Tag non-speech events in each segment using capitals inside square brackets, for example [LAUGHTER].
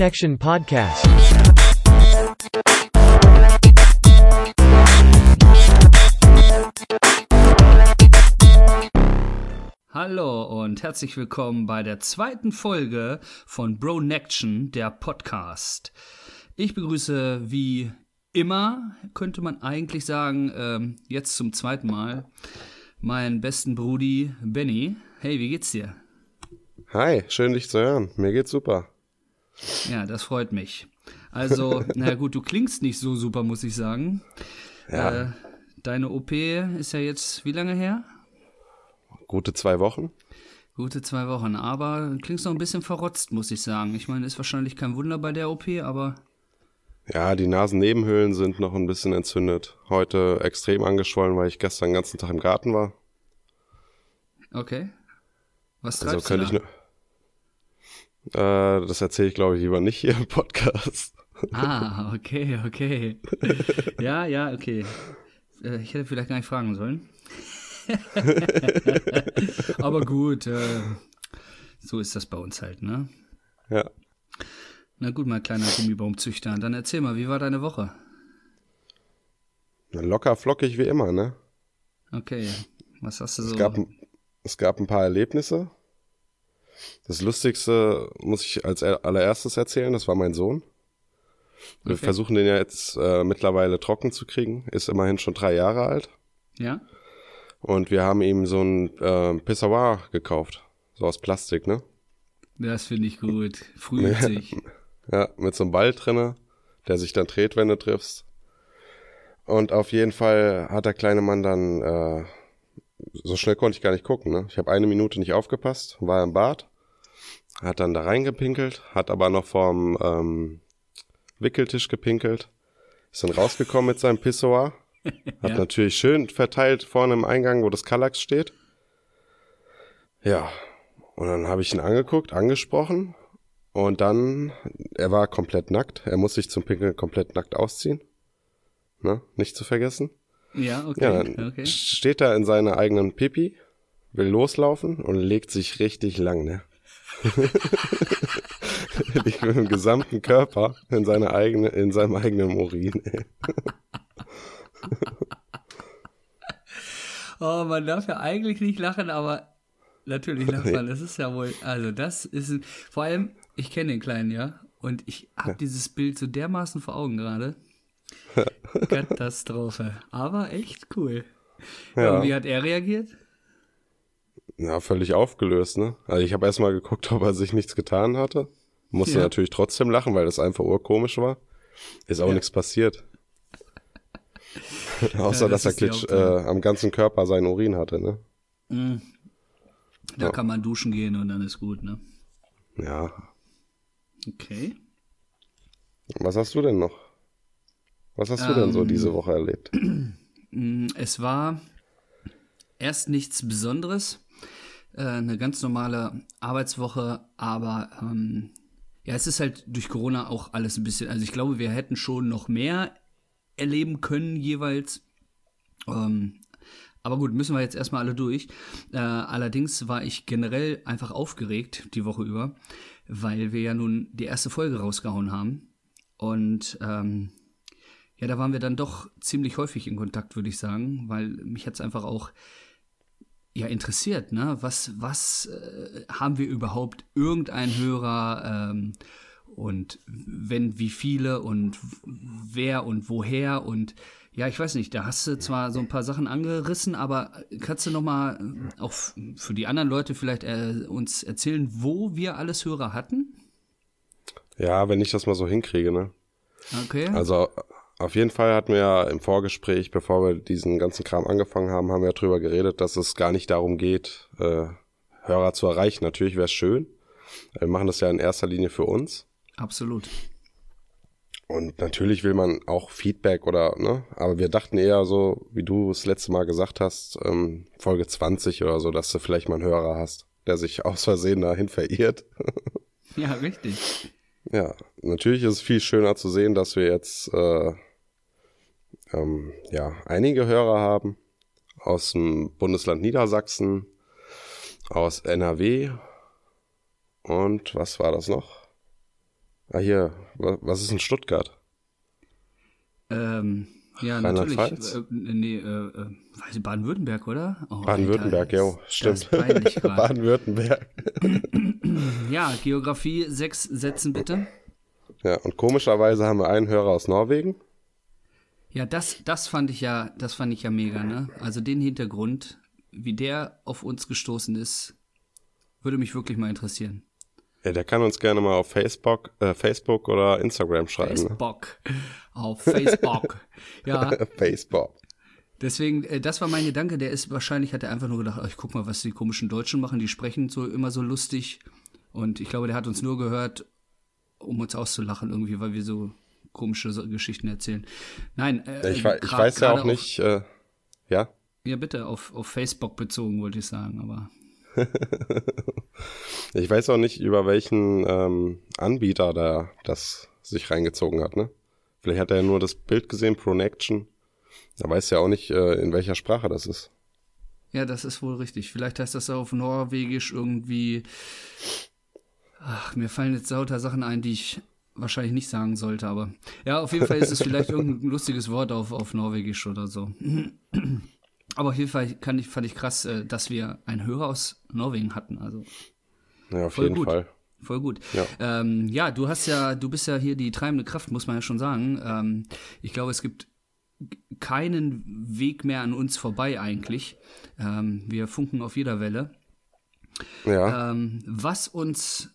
Nection Podcast. Hallo und herzlich willkommen bei der zweiten Folge von Bro Nection, der Podcast. Ich begrüße wie immer, könnte man eigentlich sagen, ähm, jetzt zum zweiten Mal, meinen besten Brudi Benny. Hey, wie geht's dir? Hi, schön dich zu hören. Mir geht's super. Ja, das freut mich. Also, na gut, du klingst nicht so super, muss ich sagen. Ja. Äh, deine OP ist ja jetzt wie lange her? Gute zwei Wochen. Gute zwei Wochen, aber du klingst noch ein bisschen verrotzt, muss ich sagen. Ich meine, ist wahrscheinlich kein Wunder bei der OP, aber Ja, die Nasennebenhöhlen sind noch ein bisschen entzündet. Heute extrem angeschwollen, weil ich gestern den ganzen Tag im Garten war. okay. Was Also treibst ich du nur. Äh, das erzähle ich, glaube ich, lieber nicht hier im Podcast. Ah, okay, okay. ja, ja, okay. Äh, ich hätte vielleicht gar nicht fragen sollen. [LAUGHS] aber gut, äh, so ist das bei uns halt, ne? Ja. Na gut, mein kleiner Gummibaumzüchter. Dann erzähl mal, wie war deine Woche? Na, Locker flockig wie immer, ne? Okay, was hast du so? Es gab, es gab ein paar Erlebnisse. Das Lustigste muss ich als er- allererstes erzählen, das war mein Sohn. Wir Okay. versuchen den ja jetzt äh, mittlerweile trocken zu kriegen. Ist immerhin schon drei Jahre alt. ja? Und wir haben ihm so ein äh, Pissoir gekauft. So aus Plastik, ne? Das finde ich gut. [LAUGHS] Früh übt sich. Ja, mit so einem Ball drinne, der sich dann dreht, wenn du triffst. Und auf jeden Fall hat der kleine Mann dann, äh, so schnell konnte ich gar nicht gucken, ne? Ich habe eine Minute nicht aufgepasst, war im Bad, hat dann da reingepinkelt, hat aber noch vorm ähm, Wickeltisch gepinkelt, ist dann rausgekommen mit seinem Pissoir, [LAUGHS] hat Ja. natürlich schön verteilt vorne im Eingang, wo das Kallax steht. Ja, und dann habe ich ihn angeguckt, angesprochen und dann, er war komplett nackt. Er muss sich zum Pinkeln komplett nackt ausziehen. Ne? Nicht zu vergessen. Ja, okay. Ja, dann okay. steht er in seiner eigenen Pipi, will loslaufen und legt sich richtig lang, ne? [LAUGHS] Liegt mit dem gesamten Körper in seiner eigene, in seinem eigenen Urin. [LAUGHS] Oh, man darf ja eigentlich nicht lachen, aber natürlich lacht man. [LAUGHS] Das ist ja wohl, also das ist, vor allem, ich kenne den Kleinen, ja, und ich habe dieses Bild so dermaßen vor Augen gerade. Katastrophe. Aber echt cool. Ja. Und wie hat er reagiert? Ja, völlig aufgelöst, ne? Also ich habe erstmal geguckt, [LAUGHS] ob er sich nichts getan hatte. Musste Ja. natürlich trotzdem lachen, weil das einfach urkomisch war. Ist auch Ja. nichts passiert. [LAUGHS] Außer, Ja, das dass er Klitsch, äh, am ganzen Körper seinen Urin hatte, ne? Mhm. Da Ja. kann man duschen gehen und dann ist gut, ne? Ja. Okay. Was hast du denn noch? Was hast du denn so Ähm, diese Woche erlebt? [CLEARS THROAT] Mm, Es war erst nichts Besonderes, äh, eine ganz normale Arbeitswoche, aber ähm, ja, es ist halt durch Corona auch alles ein bisschen, also ich glaube, wir hätten schon noch mehr erleben können jeweils. Ähm, aber gut, müssen wir jetzt erstmal alle durch. Äh, allerdings war ich generell einfach aufgeregt die Woche über, weil wir ja nun die erste Folge rausgehauen haben. Und ähm, ja, da waren wir dann doch ziemlich häufig in Kontakt, würde ich sagen, weil mich hat's einfach auch ja interessiert, ne? Was, was äh, haben wir überhaupt irgendeinen Hörer ähm, und wenn, wie viele und wer und woher und ja, ich weiß nicht, da hast du zwar so ein paar Sachen angerissen, aber kannst du noch mal äh, auch für die anderen Leute vielleicht äh, uns erzählen, wo wir alles Hörer hatten? Ja, wenn ich das mal so hinkriege, ne? Okay. Also auf jeden Fall hatten wir ja im Vorgespräch, bevor wir diesen ganzen Kram angefangen haben, haben wir drüber geredet, dass es gar nicht darum geht, äh, Hörer zu erreichen. Natürlich wäre es schön. Wir machen das ja in erster Linie für uns. Absolut. Und natürlich will man auch Feedback oder, ne? Aber wir dachten eher so, wie du das letzte Mal gesagt hast, ähm, Folge 20 oder so, dass du vielleicht mal einen Hörer hast, der sich aus Versehen dahin verirrt. Ja, richtig. Ja, natürlich ist es viel schöner zu sehen, dass wir jetzt äh, ähm, ja einige Hörer haben aus dem Bundesland Niedersachsen, aus NRW und was war das noch? Ah, hier, was ist in Stuttgart? Ähm, ja, natürlich. Äh, nee, äh, äh, Baden-Württemberg, oder? Oh, Baden-Württemberg, [LAUGHS] [CLEARS THROAT] ja, stimmt. Baden-Württemberg. ja, Geografie, sechs Sätzen bitte. Ja, und komischerweise haben wir einen Hörer aus Norwegen. Ja, das, das fand ich ja, das fand ich ja mega, ne? Also den Hintergrund, wie der auf uns gestoßen ist, würde mich wirklich mal interessieren. Ja, der kann uns gerne mal auf Facebook, äh, Facebook oder Instagram schreiben. Ne? Facebook. Ne? Auf Facebook. [LAUGHS] ja. Facebook. Deswegen, äh, das war mein Gedanke. Der ist wahrscheinlich, hat er einfach nur gedacht, oh, ich guck mal, was die komischen Deutschen machen. Die sprechen so immer so lustig. Und ich glaube, der hat uns nur gehört, um uns auszulachen irgendwie, weil wir so komische Geschichten erzählen. Nein, äh, ich, ich weiß ja auch nicht, äh, ja. Ja, bitte, auf, auf Facebook bezogen, wollte ich sagen, aber. [LAUGHS] ich weiß auch nicht, über welchen ähm, Anbieter da das sich reingezogen hat, ne? Vielleicht hat er ja nur das Bild gesehen, Pronection. Da weiß ja auch nicht, äh, in welcher Sprache das ist. Ja, das ist wohl richtig. Vielleicht heißt das auf Norwegisch irgendwie. Ach, mir fallen jetzt lauter Sachen ein, die ich wahrscheinlich nicht sagen sollte, aber ja, auf jeden Fall ist es vielleicht irgendein [LAUGHS] lustiges Wort auf, auf Norwegisch oder so. [CLEARS THROAT] Aber auf jeden Fall kann ich, fand ich krass, äh, dass wir einen Hörer aus Norwegen hatten. Also ja, auf jeden gut. Fall. Voll gut. Ja. Ähm, ja, du hast ja, du bist ja hier die treibende Kraft, muss man ja schon sagen. Ähm, ich glaube, es gibt keinen Weg mehr an uns vorbei eigentlich. Ähm, wir funken auf jeder Welle. Ja. Ähm, was uns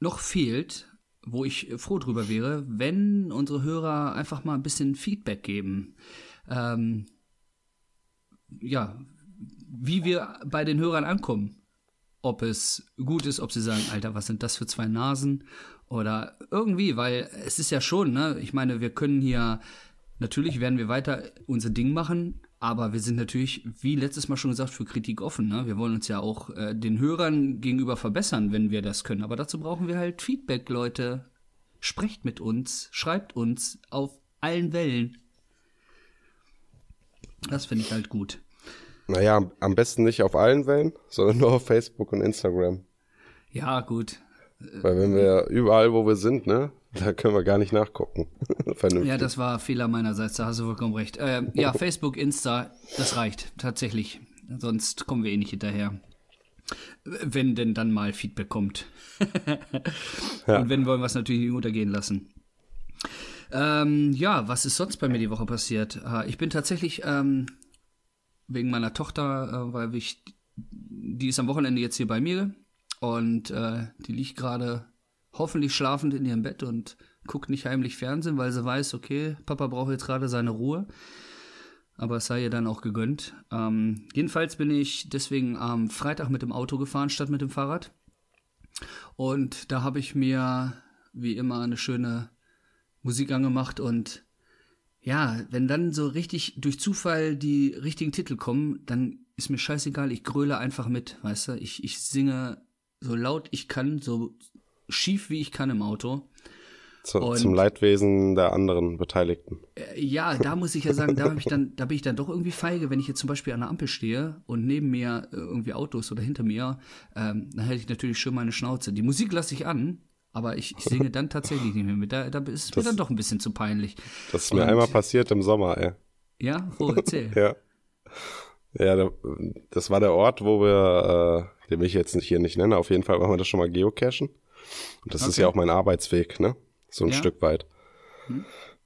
noch fehlt, wo ich froh drüber wäre, wenn unsere Hörer einfach mal ein bisschen Feedback geben. Ähm, ja, wie wir bei den Hörern ankommen. Ob es gut ist, ob sie sagen, Alter, was sind das für zwei Nasen? Oder irgendwie, weil es ist ja schon, ne? Ich meine, wir können hier, natürlich werden wir weiter unser Ding machen, aber wir sind natürlich, wie letztes Mal schon gesagt, für Kritik offen. Ne? Wir wollen uns ja auch äh, den Hörern gegenüber verbessern, wenn wir das können. Aber dazu brauchen wir halt Feedback, Leute. Sprecht mit uns, schreibt uns auf allen Wellen. Das finde ich halt gut. Naja, am besten nicht auf allen Wellen, sondern nur auf Facebook und Instagram. Ja, gut. Weil wenn wir überall, wo wir sind, ne, [LAUGHS] da können wir gar nicht nachgucken. [LAUGHS] ja, das war Fehler meinerseits, da hast du vollkommen recht. Äh, ja, Facebook, Insta, das reicht tatsächlich. Sonst kommen wir eh nicht hinterher. Wenn denn dann mal Feedback kommt. [LAUGHS] ja. Und wenn wollen wir es natürlich nicht untergehen lassen. Ähm, ja, was ist sonst bei mir die Woche passiert? Äh, ich bin tatsächlich ähm, wegen meiner Tochter, äh, weil ich, die ist am Wochenende jetzt hier bei mir und äh, die liegt gerade hoffentlich schlafend in ihrem Bett und guckt nicht heimlich Fernsehen, weil sie weiß, okay, Papa braucht jetzt gerade seine Ruhe. Aber es sei ihr dann auch gegönnt. Ähm, jedenfalls bin ich deswegen am Freitag mit dem Auto gefahren statt mit dem Fahrrad. Und da habe ich mir wie immer eine schöne Musik angemacht und ja, wenn dann so richtig durch Zufall die richtigen Titel kommen, dann ist mir scheißegal, ich gröle einfach mit, weißt du? Ich, ich singe so laut ich kann, so schief wie ich kann im Auto. Zu, und, zum Leidwesen der anderen Beteiligten. Äh, ja, da muss ich ja sagen, da, ich dann, da bin ich dann doch irgendwie feige, wenn ich jetzt zum Beispiel an der Ampel stehe und neben mir äh, irgendwie Autos oder hinter mir, ähm, dann hätte ich natürlich schon meine Schnauze. Die Musik lasse ich an, aber ich, ich singe dann tatsächlich nicht mehr mit. Da, da ist es mir dann doch ein bisschen zu peinlich. Das ist mir Und, einmal passiert im Sommer, ey. Ja? Wo, erzähl. ja. Ja, [LAUGHS] das war der Ort, wo wir, äh, den ich jetzt hier nicht nenne, auf jeden Fall wollen wir das schon mal geocachen. Und das okay. ist ja auch mein Arbeitsweg, ne? So ein ja. Stück weit. Hm.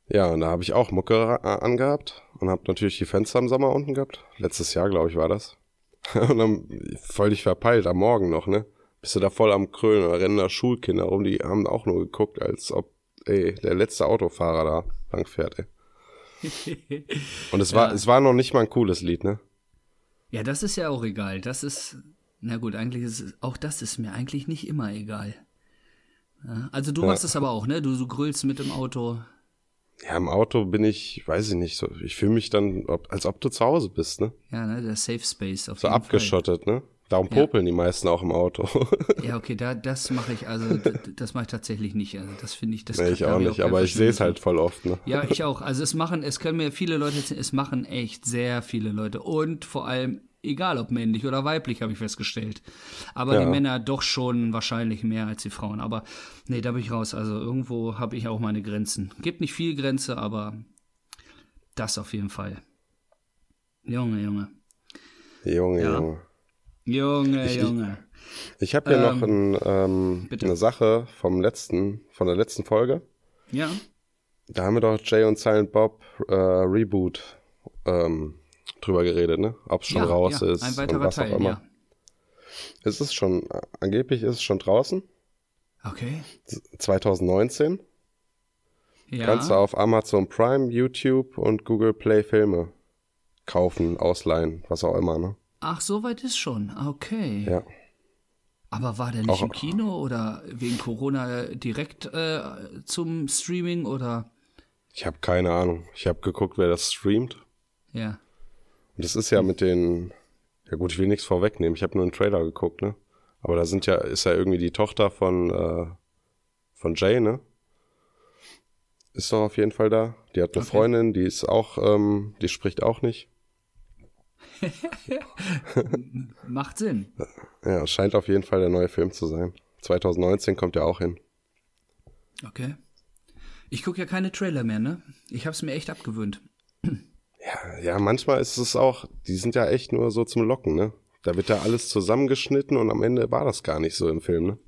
Ja, und da habe ich auch Mucke äh, angehabt und habe natürlich die Fenster im Sommer unten gehabt. Letztes Jahr, glaube ich, war das. [LAUGHS] und dann voll dich verpeilt am Morgen noch, ne? bist du da voll am Krönen, da rennen da Schulkinder rum, die haben auch nur geguckt, als ob, ey, der letzte Autofahrer da lang fährt, ey. [LAUGHS] Und es war, ja. es war noch nicht mal ein cooles Lied, ne? Ja, das ist ja auch egal. Das ist, na gut, eigentlich ist es, auch das ist mir eigentlich nicht immer egal. Ja, also du ja. machst es aber auch, ne? Du, du grüllst mit dem Auto. Ja, im Auto bin ich, weiß ich nicht, so, ich fühle mich dann, als ob du zu Hause bist, ne? Ja, ne, der Safe Space auf so jeden abgeschottet, Fall. ne? Darum popeln ja. die meisten auch im Auto. ja, okay, da, das mache ich, also das mache ich tatsächlich nicht. Also das finde ich, das nee, ich auch nicht, auch aber ich sehe es halt voll oft. Ne? Ja, ich auch. Also es machen, es können mir viele Leute, es machen echt sehr viele Leute. Und vor allem egal ob männlich oder weiblich, habe ich festgestellt. Aber Ja. die Männer doch schon wahrscheinlich mehr als die Frauen. Aber nee, da bin ich raus. Also irgendwo habe ich auch meine Grenzen. Gibt nicht viel Grenze, aber das auf jeden Fall. Junge, Junge. Junge, Ja. Junge. Junge, Ich- Junge. Ich habe hier Ähm, noch ein, ähm, bitte. eine Sache vom letzten, von der letzten Folge. Ja, Da haben wir doch Jay und Silent Bob äh, Reboot ähm, drüber geredet, ne? Ob es schon ja, raus ja, ist ein und weiterer was Teil, auch immer. ja. Es ist schon, angeblich ist es schon draußen, Okay. 2019. Ja. Kannst du auf Amazon Prime, YouTube und Google Play Filme kaufen, ausleihen, was auch immer, ne? Ach, so weit ist schon. Okay. Ja. Aber war der nicht Auch- im Kino oder wegen Corona direkt äh, zum Streaming oder? Ich habe keine Ahnung. Ich habe geguckt, wer das streamt. Ja. Und das ist ja mit den, ja gut, ich will nichts vorwegnehmen. Ich habe nur einen Trailer geguckt, ne? Aber da sind ja, ist ja irgendwie die Tochter von, äh, von Jay, ne? Ist doch auf jeden Fall da. Die hat eine Okay. Freundin, die ist auch, ähm, die spricht auch nicht. [LAUGHS] Macht Sinn. Ja, es scheint auf jeden Fall der neue Film zu sein. 2019 kommt ja auch hin. Okay. Ich gucke ja keine Trailer mehr, ne? Ich habe es mir echt abgewöhnt. Ja, ja, manchmal ist es auch, die sind ja echt nur so zum Locken, ne? Da wird ja alles zusammengeschnitten und am Ende war das gar nicht so im Film, ne?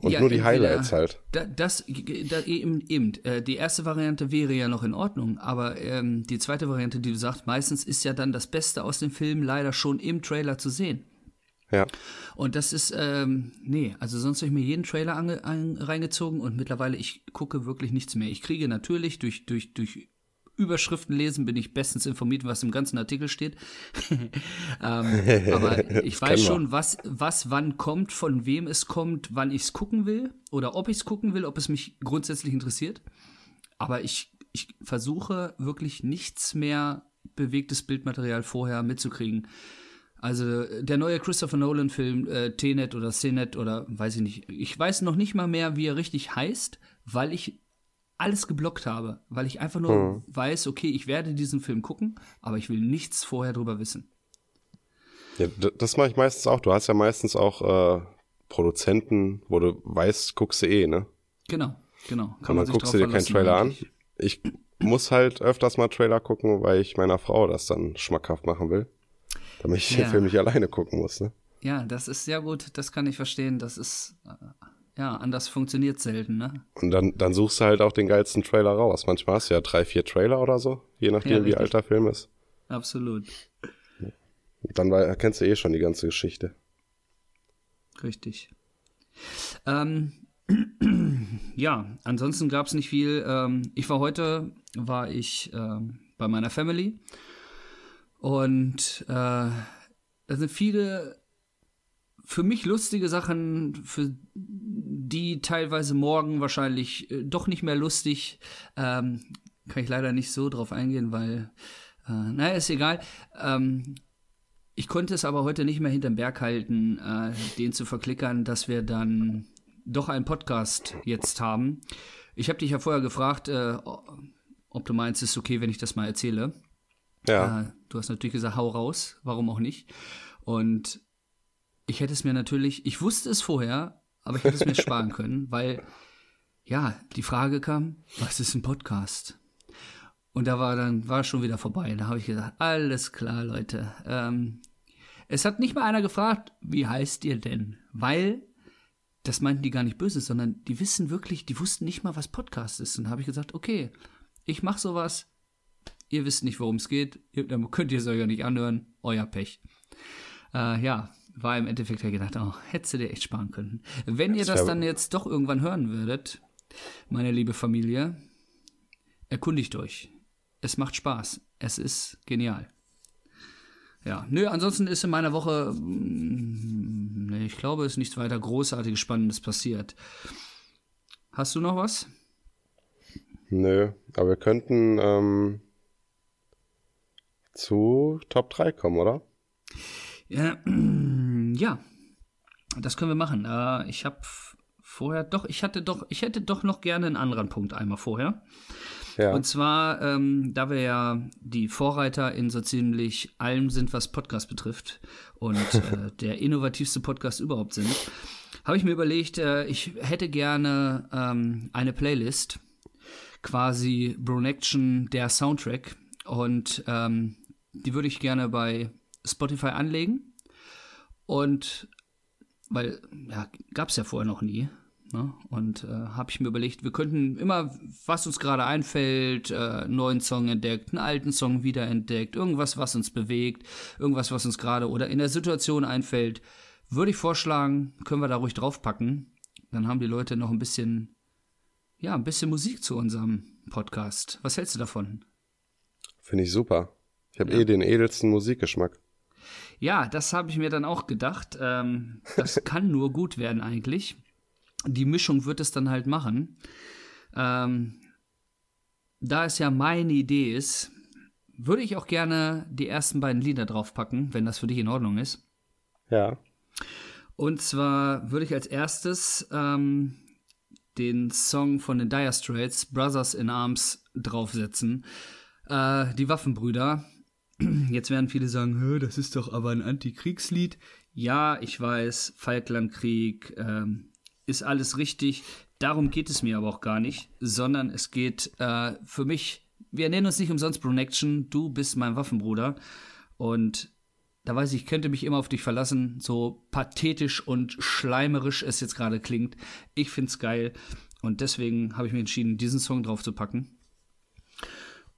Und Ja, nur die Highlights halt. Da, das, da, eben, eben. Äh, die erste Variante wäre ja noch in Ordnung, aber ähm, die zweite Variante, die du sagst, meistens ist ja dann das Beste aus dem Film leider schon im Trailer zu sehen. Ja. Und das ist, ähm, nee, also sonst habe ich mir jeden Trailer ange, an, reingezogen und mittlerweile, ich gucke wirklich nichts mehr. Ich kriege natürlich durch, durch, durch Überschriften lesen, bin ich bestens informiert, was im ganzen Artikel steht. [LAUGHS] ähm, aber [LAUGHS] ich weiß schon, was, was wann kommt, von wem es kommt, wann ich es gucken will oder ob ich es gucken will, ob es mich grundsätzlich interessiert. Aber ich, ich versuche wirklich nichts mehr bewegtes Bildmaterial vorher mitzukriegen. Also der neue Christopher Nolan-Film, äh, Tenet oder Senet oder weiß ich nicht. Ich weiß noch nicht mal mehr, wie er richtig heißt, weil ich alles geblockt habe. Weil ich einfach nur weiß, okay, ich werde diesen Film gucken, aber ich will nichts vorher drüber wissen. ja das mache ich meistens auch. Du hast ja meistens auch äh, Produzenten, wo du weißt, guckst du eh, ne? Genau, genau. Und dann guckst du dir keinen Trailer an. Ich muss halt öfters mal Trailer gucken, weil ich meiner Frau das dann schmackhaft machen will. Damit ich Ja. den Film nicht alleine gucken muss, ne? Ja, das ist sehr gut, das kann ich verstehen. Das ist, äh, ja, anders funktioniert selten, ne? Und dann, dann suchst du halt auch den geilsten Trailer raus. Manchmal hast du ja drei, vier Trailer oder so, je nachdem, Ja, wie alt der Film ist. Absolut. Dann wei- kennst du eh schon die ganze Geschichte. Richtig. Ähm, [CLEARS THROAT] ja, ansonsten gab es nicht viel. Ähm, ich war heute, war ich ähm, bei meiner Family und äh, da sind viele für mich lustige Sachen, für die teilweise morgen wahrscheinlich äh, doch nicht mehr lustig. Ähm, kann ich leider nicht so drauf eingehen, weil, äh, naja, ist egal. Ähm, ich konnte es aber heute nicht mehr hinterm Berg halten, äh, den zu verklickern, dass wir dann doch einen Podcast jetzt haben. Ich habe dich ja vorher gefragt, äh, ob du meinst, es ist okay, wenn ich das mal erzähle. Ja. Äh, du hast natürlich gesagt, hau raus, warum auch nicht. Und ich hätte es mir natürlich, ich wusste es vorher, aber ich hätte es mir [LAUGHS] sparen können, weil ja, die Frage kam, was ist ein Podcast? Und da war dann war schon wieder vorbei. Da habe ich gesagt, alles klar, Leute. Ähm, es hat nicht mal einer gefragt, wie heißt ihr denn? Weil das meinten die gar nicht böse, sondern die wissen wirklich, die wussten nicht mal, was Podcast ist. Und da habe ich gesagt, okay, ich mache sowas. Ihr wisst nicht, worum es geht. Ihr, dann könnt ihr es euch ja nicht anhören. Euer Pech. Äh, ja, war im Endeffekt ja gedacht, oh, hättest du dir echt sparen können. Wenn ihr Das das wär- dann jetzt doch irgendwann hören würdet, meine liebe Familie, erkundigt euch. Es macht Spaß. Es ist genial. Ja, nö, ansonsten ist in meiner Woche, mm, nee, ich glaube, ist nichts weiter Großartiges, Spannendes passiert. Hast du noch was? Nö, aber wir könnten ähm, zu Top 3 kommen, oder? Ja, ja das können wir machen. Äh, ich habe vorher. Doch, ich hatte doch, ich hätte doch noch gerne einen anderen Punkt einmal vorher. Ja. Und zwar, ähm, da wir ja die Vorreiter in so ziemlich allem sind, was Podcast betrifft und [LAUGHS] äh, der innovativste Podcast überhaupt sind, habe ich mir überlegt, äh, ich hätte gerne ähm, eine Playlist, quasi Bronaction, der Soundtrack. Und ähm, die würde ich gerne bei Spotify anlegen. Und weil, ja, gab es ja vorher noch nie. Ne? Und äh, habe ich mir überlegt, wir könnten immer, was uns gerade einfällt, äh, einen neuen Song entdeckt, einen alten Song wiederentdeckt, irgendwas, was uns bewegt, irgendwas, was uns gerade oder in der Situation einfällt, würde ich vorschlagen, können wir da ruhig draufpacken. Dann haben die Leute noch ein bisschen, ja, ein bisschen Musik zu unserem Podcast. Was hältst du davon? Finde ich super. Ich habe Ja. eh den edelsten Musikgeschmack. Ja, das habe ich mir dann auch gedacht. Ähm, das [LAUGHS] kann nur gut werden eigentlich. Die Mischung wird es dann halt machen. Ähm, da es ja meine Idee ist, würde ich auch gerne die ersten beiden Lieder draufpacken, wenn das für dich in Ordnung ist. Ja. Und zwar würde ich als erstes ähm, den Song von den Dire Straits, Brothers in Arms, draufsetzen. Äh, die Waffenbrüder. Jetzt werden viele sagen, "Hä, das ist doch aber ein Antikriegslied. Ja, ich weiß, Falklandkrieg ähm, ist alles richtig. Darum geht es mir aber auch gar nicht, sondern es geht äh, für mich, wir nennen uns nicht umsonst Pronection, du bist mein Waffenbruder. Und da weiß ich, ich könnte mich immer auf dich verlassen, so pathetisch und schleimerisch es jetzt gerade klingt. Ich find's geil und deswegen habe ich mich entschieden, diesen Song drauf zu packen.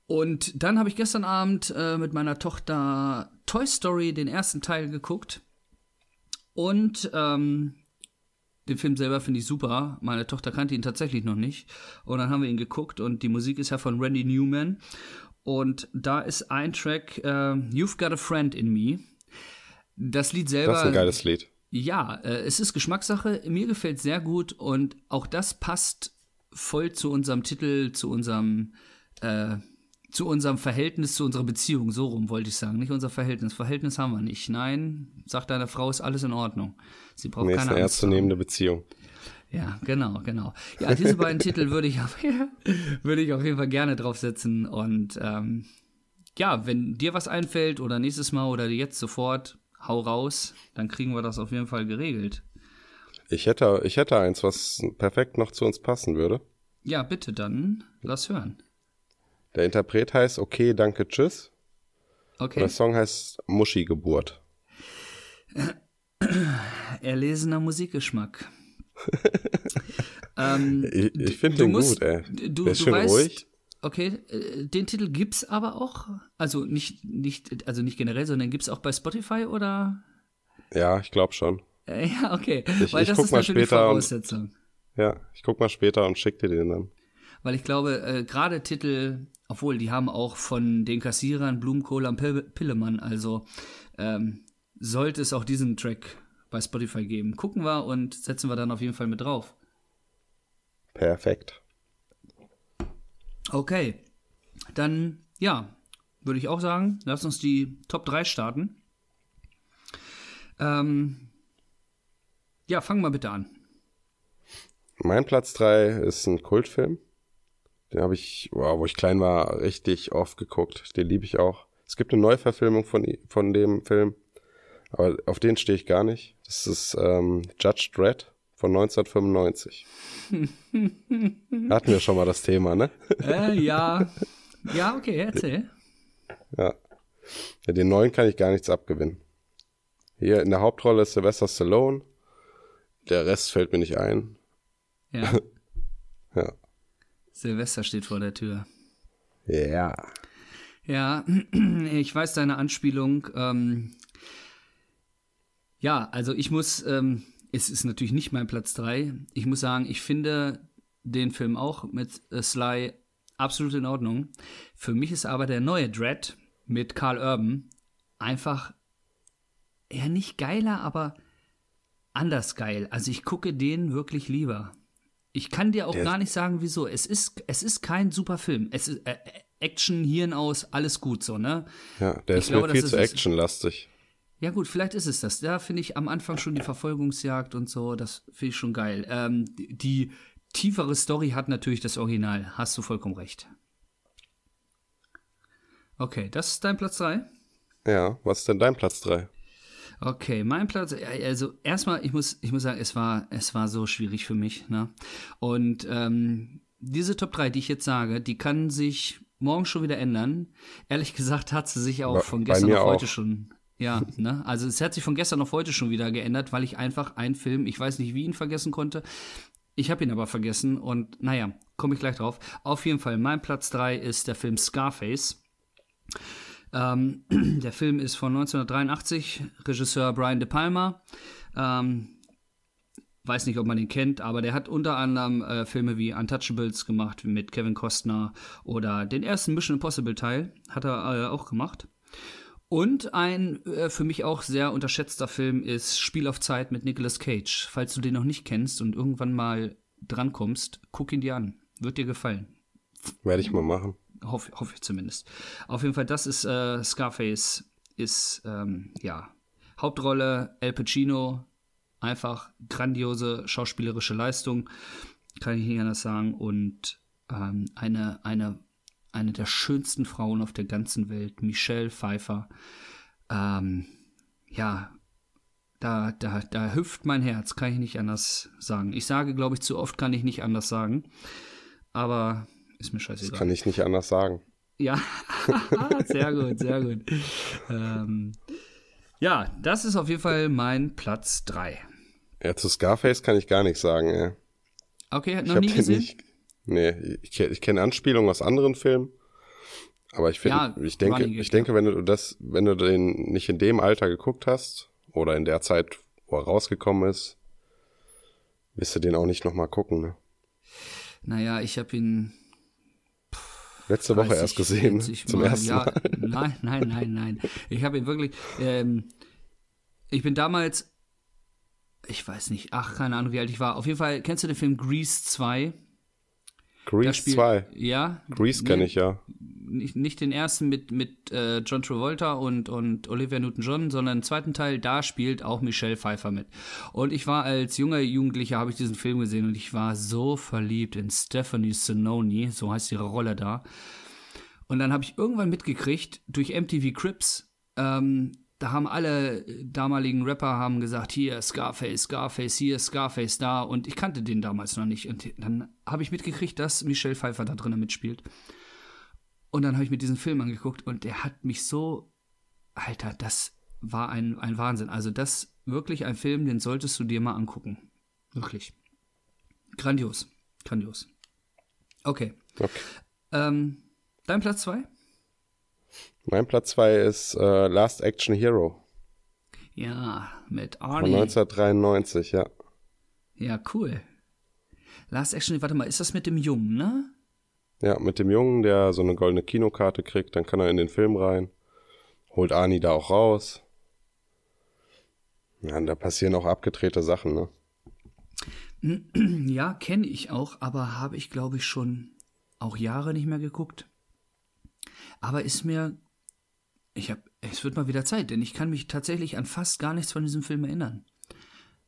Und dann habe ich gestern Abend äh, mit meiner Tochter Toy Story den ersten Teil geguckt und ähm, den Film selber finde ich super. Meine Tochter kannte ihn tatsächlich noch nicht. Und dann haben wir ihn geguckt und die Musik ist ja von Randy Newman. Und da ist ein Track, äh, You've Got a Friend in Me. Das Lied selber. Das ist ein geiles Lied. Ja, äh, es ist Geschmackssache. Mir gefällt sehr gut und auch das passt voll zu unserem Titel, zu unserem, äh, zu unserem Verhältnis, zu unserer Beziehung. So rum wollte ich sagen. Nicht unser Verhältnis. Verhältnis haben wir nicht. Nein, sagt deine Frau, ist alles in Ordnung. Sie braucht Nee, ist keine eine Angst. ernstzunehmende Beziehung. Ja, genau, genau. Ja, diese beiden Titel würde ich, auf, würde ich auf jeden Fall gerne draufsetzen. Und ähm, ja, wenn dir was einfällt oder nächstes Mal oder jetzt sofort, hau raus, dann kriegen wir das auf jeden Fall geregelt. Ich hätte, ich hätte eins, was perfekt noch zu uns passen würde. Ja, bitte dann, lass hören. Der Interpret heißt Okay, danke, tschüss. Und Okay, der Song heißt Muschi-Geburt. erlesener Musikgeschmack. [LAUGHS] ähm, Ich, ich finde den musst- gut, ey. Du, Der ist schön weißt, ruhig. Okay, äh, den Titel gibt's aber auch, also nicht, nicht, also nicht generell, sondern gibt's auch bei Spotify oder? Ja, ich glaube schon. Äh, ja, okay. Ich- Weil ich das guck ist mal natürlich später und- Voraussetzung. Ja, ich guck mal später und schick dir den dann. Weil ich glaube, äh, gerade Titel, obwohl die haben auch von den Kassierern Blumenkohl am Pil Pillemann, also ähm, sollte es auch diesen Track bei Spotify geben. Gucken wir und setzen wir dann auf jeden Fall mit drauf. Perfekt. Okay, dann ja, würde ich auch sagen, lass uns die Top 3 starten. Ähm, ja, fangen wir bitte an. Mein Platz 3 ist ein Kultfilm. Den habe ich, wow, wo ich klein war, richtig oft geguckt. Den liebe ich auch. Es gibt eine Neuverfilmung von, von dem Film, aber auf den stehe ich gar nicht. Das ist ähm, Judge Dredd von 1995. [LAUGHS] Hatten wir schon mal das Thema, ne? Äh, ja, ja, okay, erzähl. Ja. ja. Den neuen kann ich gar nichts abgewinnen. Hier in der Hauptrolle ist Sylvester Stallone. Der Rest fällt mir nicht ein. Ja, [LAUGHS] Ja. Silvester steht vor der Tür. Ja. Ja, [CLEARS THROAT] ich weiß deine Anspielung. Ähm, ja, also ich muss, ähm, es ist natürlich nicht mein Platz 3. Ich muss sagen, ich finde den Film auch mit äh, Sly absolut in Ordnung. Für mich ist aber der neue Dread mit Carl Urban einfach eher nicht geiler, aber anders geil. Also ich gucke den wirklich lieber. Ich kann dir auch Der- gar nicht sagen, wieso. Es ist, es ist kein super Film. Es ist äh, Action, Hirn aus, alles gut so, ne? Ja, der Ich ist glaube, mir viel das zu actionlastig. Ja, gut, vielleicht ist es das. Da finde ich am Anfang schon die Verfolgungsjagd und so, das finde ich schon geil. Ähm, die, die tiefere Story hat natürlich das Original. Hast du vollkommen recht. Okay, das ist dein Platz 3? Ja, was ist denn dein Platz 3? Okay, mein Platz, also erstmal, ich muss, ich muss sagen, es war, es war so schwierig für mich. Ne? Und ähm, diese Top 3, die ich jetzt sage, die kann sich morgen schon wieder ändern. Ehrlich gesagt hat sie sich auch von gestern auf heute schon. Ja, ne? Also es hat sich von gestern auf heute schon wieder geändert, weil ich einfach einen Film, ich weiß nicht, wie ihn vergessen konnte. Ich habe ihn aber vergessen und naja, komme ich gleich drauf. Auf jeden Fall, mein Platz 3 ist der Film Scarface. Ähm, [CLEARS THROAT] der Film ist von 1983, Regisseur Brian De Palma. Ähm, weiß nicht, ob man ihn kennt, aber der hat unter anderem äh, Filme wie Untouchables gemacht mit Kevin Costner oder den ersten Mission Impossible Teil hat er äh, auch gemacht. Und ein äh, für mich auch sehr unterschätzter Film ist Spiel auf Zeit mit Nicolas Cage. Falls du den noch nicht kennst und irgendwann mal drankommst, guck ihn dir an. Wird dir gefallen. Werde ich mal machen. Hoffe hoff ich zumindest. Auf jeden Fall, das ist äh, Scarface, ist ähm, ja Hauptrolle El Pacino, einfach grandiose schauspielerische Leistung, kann ich nicht anders sagen. Und ähm, eine, eine, eine der schönsten Frauen auf der ganzen Welt, Michelle Pfeiffer. Ähm, ja, da, da, da hüpft mein Herz, kann ich nicht anders sagen. Ich sage, glaube ich, zu oft kann ich nicht anders sagen. Aber ist mir scheißegal. Das kann ich nicht anders sagen. Ja, [LAUGHS] sehr gut, sehr gut. Ähm, ja, das ist auf jeden Fall mein Platz 3. Ja, zu Scarface kann ich gar nichts sagen, ey. Okay, hat noch nie gesehen? Nicht, nee, ich, ich kenne Anspielungen aus anderen Filmen. Aber ich finde, ja, ich denke, ich denke, wenn du das, wenn du den nicht in dem Alter geguckt hast oder in der Zeit, wo er rausgekommen ist, wirst du den auch nicht nochmal gucken, ne? Naja, ich habe ihn Letzte Woche erst gesehen, zum mal. ersten Mal. [LAUGHS] nein, nein, nein, nein. Ich habe ihn wirklich, ähm, ich bin damals, ich weiß nicht, ach, keine Ahnung, wie alt ich war. Auf jeden Fall, kennst du den Film Grease 2? Grease 2? Ja. Grease kenne ich ja nicht, nicht den ersten mit, mit äh, John Travolta und, und Olivia Newton-John, sondern den zweiten Teil, da spielt auch Michelle Pfeiffer mit. Und ich war als junger Jugendlicher, habe ich diesen Film gesehen und ich war so verliebt in Stephanie Sononi, so heißt ihre Rolle da. Und dann habe ich irgendwann mitgekriegt, durch MTV Crips, ähm, da haben alle damaligen Rapper haben gesagt, hier Scarface, Scarface, hier Scarface da und ich kannte den damals noch nicht und dann habe ich mitgekriegt, dass Michelle Pfeiffer da drinnen mitspielt. Und dann habe ich mir diesen Film angeguckt und der hat mich so, Alter, das war ein, ein Wahnsinn. Also das wirklich ein Film, den solltest du dir mal angucken. Wirklich. Grandios. Grandios. Okay. okay. Ähm, dein Platz 2? Mein Platz 2 ist äh, Last Action Hero. Ja, mit Arnie. Von 1993, ja. Ja, cool. Last Action, warte mal, ist das mit dem Jungen, ne? Ja, mit dem Jungen, der so eine goldene Kinokarte kriegt, dann kann er in den Film rein. Holt Ani da auch raus. Ja, da passieren auch abgedrehte Sachen, ne? Ja, kenne ich auch, aber habe ich, glaube ich, schon auch Jahre nicht mehr geguckt. Aber ist mir. Ich habe. Es wird mal wieder Zeit, denn ich kann mich tatsächlich an fast gar nichts von diesem Film erinnern.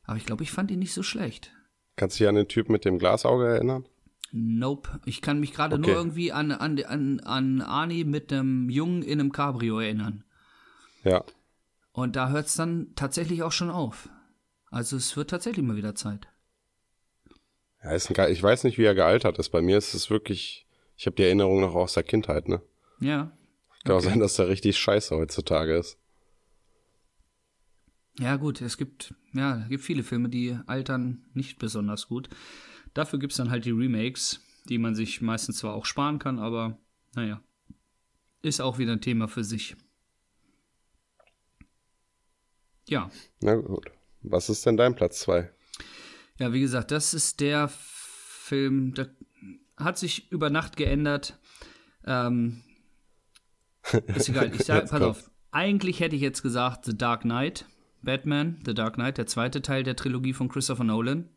Aber ich glaube, ich fand ihn nicht so schlecht. Kannst du dich an den Typ mit dem Glasauge erinnern? Nope. Ich kann mich gerade okay. nur irgendwie an, an, an, an Arnie mit einem Jungen in einem Cabrio erinnern. Ja. Und da hört es dann tatsächlich auch schon auf. Also es wird tatsächlich mal wieder Zeit. Ja, ist ein, ich weiß nicht, wie er gealtert ist. Bei mir ist es wirklich, ich habe die Erinnerung noch aus der Kindheit, ne? Ja. Kann okay. auch sein, dass er richtig scheiße heutzutage ist. Ja, gut, es gibt, ja, es gibt viele Filme, die altern nicht besonders gut. Dafür gibt es dann halt die Remakes, die man sich meistens zwar auch sparen kann, aber naja, ist auch wieder ein Thema für sich. Ja. Na gut. Was ist denn dein Platz 2? Ja, wie gesagt, das ist der Film, der hat sich über Nacht geändert. Ähm, [LAUGHS] ist egal, ich sag, pass auf. Eigentlich hätte ich jetzt gesagt The Dark Knight, Batman, The Dark Knight, der zweite Teil der Trilogie von Christopher Nolan.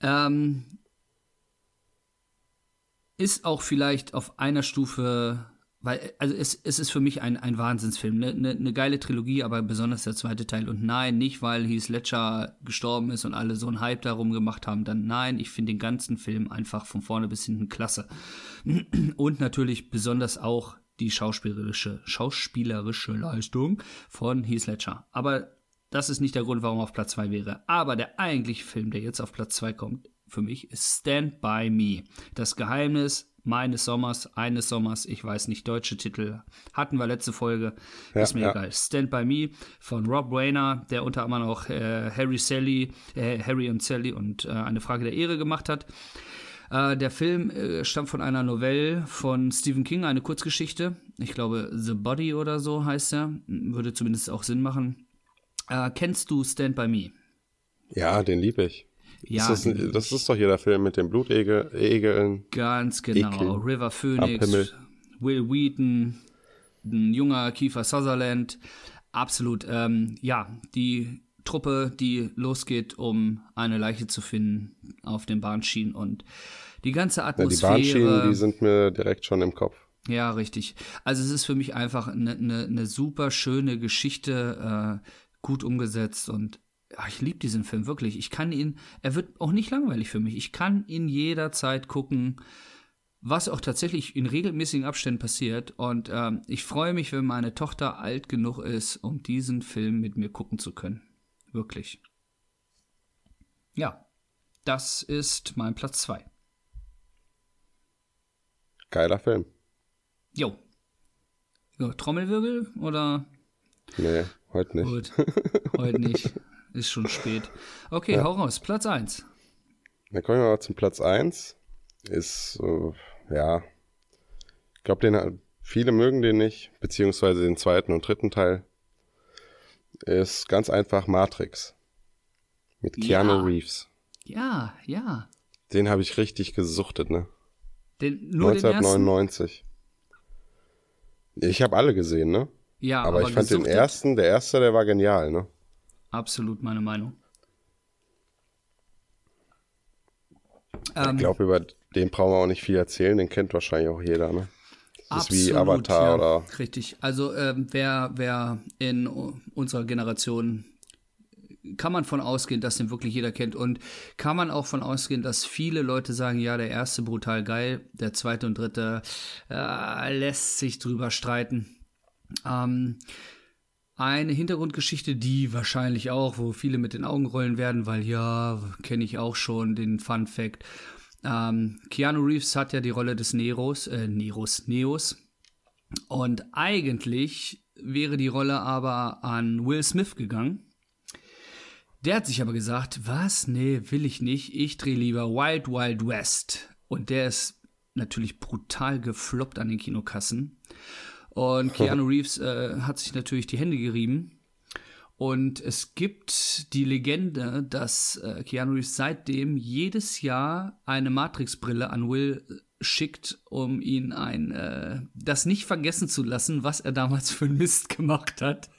Ähm, ist auch vielleicht auf einer Stufe weil, also es, es ist für mich ein, ein Wahnsinnsfilm, eine ne, ne geile Trilogie, aber besonders der zweite Teil. Und nein, nicht weil Heath Ledger gestorben ist und alle so einen Hype darum gemacht haben, dann nein, ich finde den ganzen Film einfach von vorne bis hinten klasse. Und natürlich besonders auch die schauspielerische, schauspielerische Leistung von Heath Ledger. Aber das ist nicht der Grund, warum er auf Platz 2 wäre. Aber der eigentliche Film, der jetzt auf Platz 2 kommt, für mich ist Stand By Me. Das Geheimnis meines Sommers, eines Sommers, ich weiß nicht, deutsche Titel hatten wir letzte Folge, ja, ist mir ja. egal. Stand By Me von Rob Rayner, der unter anderem auch äh, Harry Sally, äh, Harry und Sally und äh, eine Frage der Ehre gemacht hat. Äh, der Film äh, stammt von einer Novelle von Stephen King, eine Kurzgeschichte. Ich glaube, The Body oder so heißt er. Würde zumindest auch Sinn machen. Äh, kennst du Stand By Me? Ja, den liebe ich. Ja, das ist, das ist doch hier der Film mit den Blutegeln. Ganz genau. Ekeln. River Phoenix, Will Wheaton, ein junger Kiefer Sutherland. Absolut. Ähm, ja, die Truppe, die losgeht, um eine Leiche zu finden auf den Bahnschienen und die ganze Atmosphäre. Ja, die Bahnschienen, die sind mir direkt schon im Kopf. Ja, richtig. Also es ist für mich einfach eine, eine, eine super schöne Geschichte, äh, gut umgesetzt und ja, ich liebe diesen Film wirklich. Ich kann ihn, er wird auch nicht langweilig für mich. Ich kann ihn jederzeit gucken, was auch tatsächlich in regelmäßigen Abständen passiert. Und ähm, ich freue mich, wenn meine Tochter alt genug ist, um diesen Film mit mir gucken zu können. Wirklich. Ja, das ist mein Platz 2. Geiler Film. Jo. So, Trommelwirbel oder? Nee, heute nicht. Gut, heute nicht. [LAUGHS] Ist schon spät. Okay, ja. hau raus. Platz 1. Dann kommen wir mal zum Platz 1. Ist, äh, ja, ich glaube, den viele mögen den nicht, beziehungsweise den zweiten und dritten Teil. Ist ganz einfach Matrix. Mit Keanu ja. Reeves. Ja, ja. Den habe ich richtig gesuchtet, ne? Den, nur 1999. Den ich habe alle gesehen, ne? Ja, aber, aber ich fand den ersten, der erste, der war genial, ne? Absolut meine Meinung. Ich ähm, glaube, über den brauchen wir auch nicht viel erzählen, den kennt wahrscheinlich auch jeder, ne? Das absolut, ist wie Avatar ja, oder. Richtig. Also ähm, wer, wer in unserer Generation kann man von ausgehen, dass den wirklich jeder kennt und kann man auch von ausgehen, dass viele Leute sagen, ja, der erste brutal geil, der zweite und dritte äh, lässt sich drüber streiten. Ähm, eine Hintergrundgeschichte, die wahrscheinlich auch, wo viele mit den Augen rollen werden, weil ja, kenne ich auch schon den Fun Fact. Ähm, Keanu Reeves hat ja die Rolle des Neros, äh, Neros, Neos. Und eigentlich wäre die Rolle aber an Will Smith gegangen. Der hat sich aber gesagt, was? Nee, will ich nicht. Ich drehe lieber Wild Wild West. Und der ist natürlich brutal gefloppt an den Kinokassen. Und [LAUGHS] Keanu Reeves äh, hat sich natürlich die Hände gerieben. Und es gibt die Legende, dass äh, Keanu Reeves seitdem jedes Jahr eine Matrix-Brille an Will schickt, um ihn ein äh, das nicht vergessen zu lassen, was er damals für Mist gemacht hat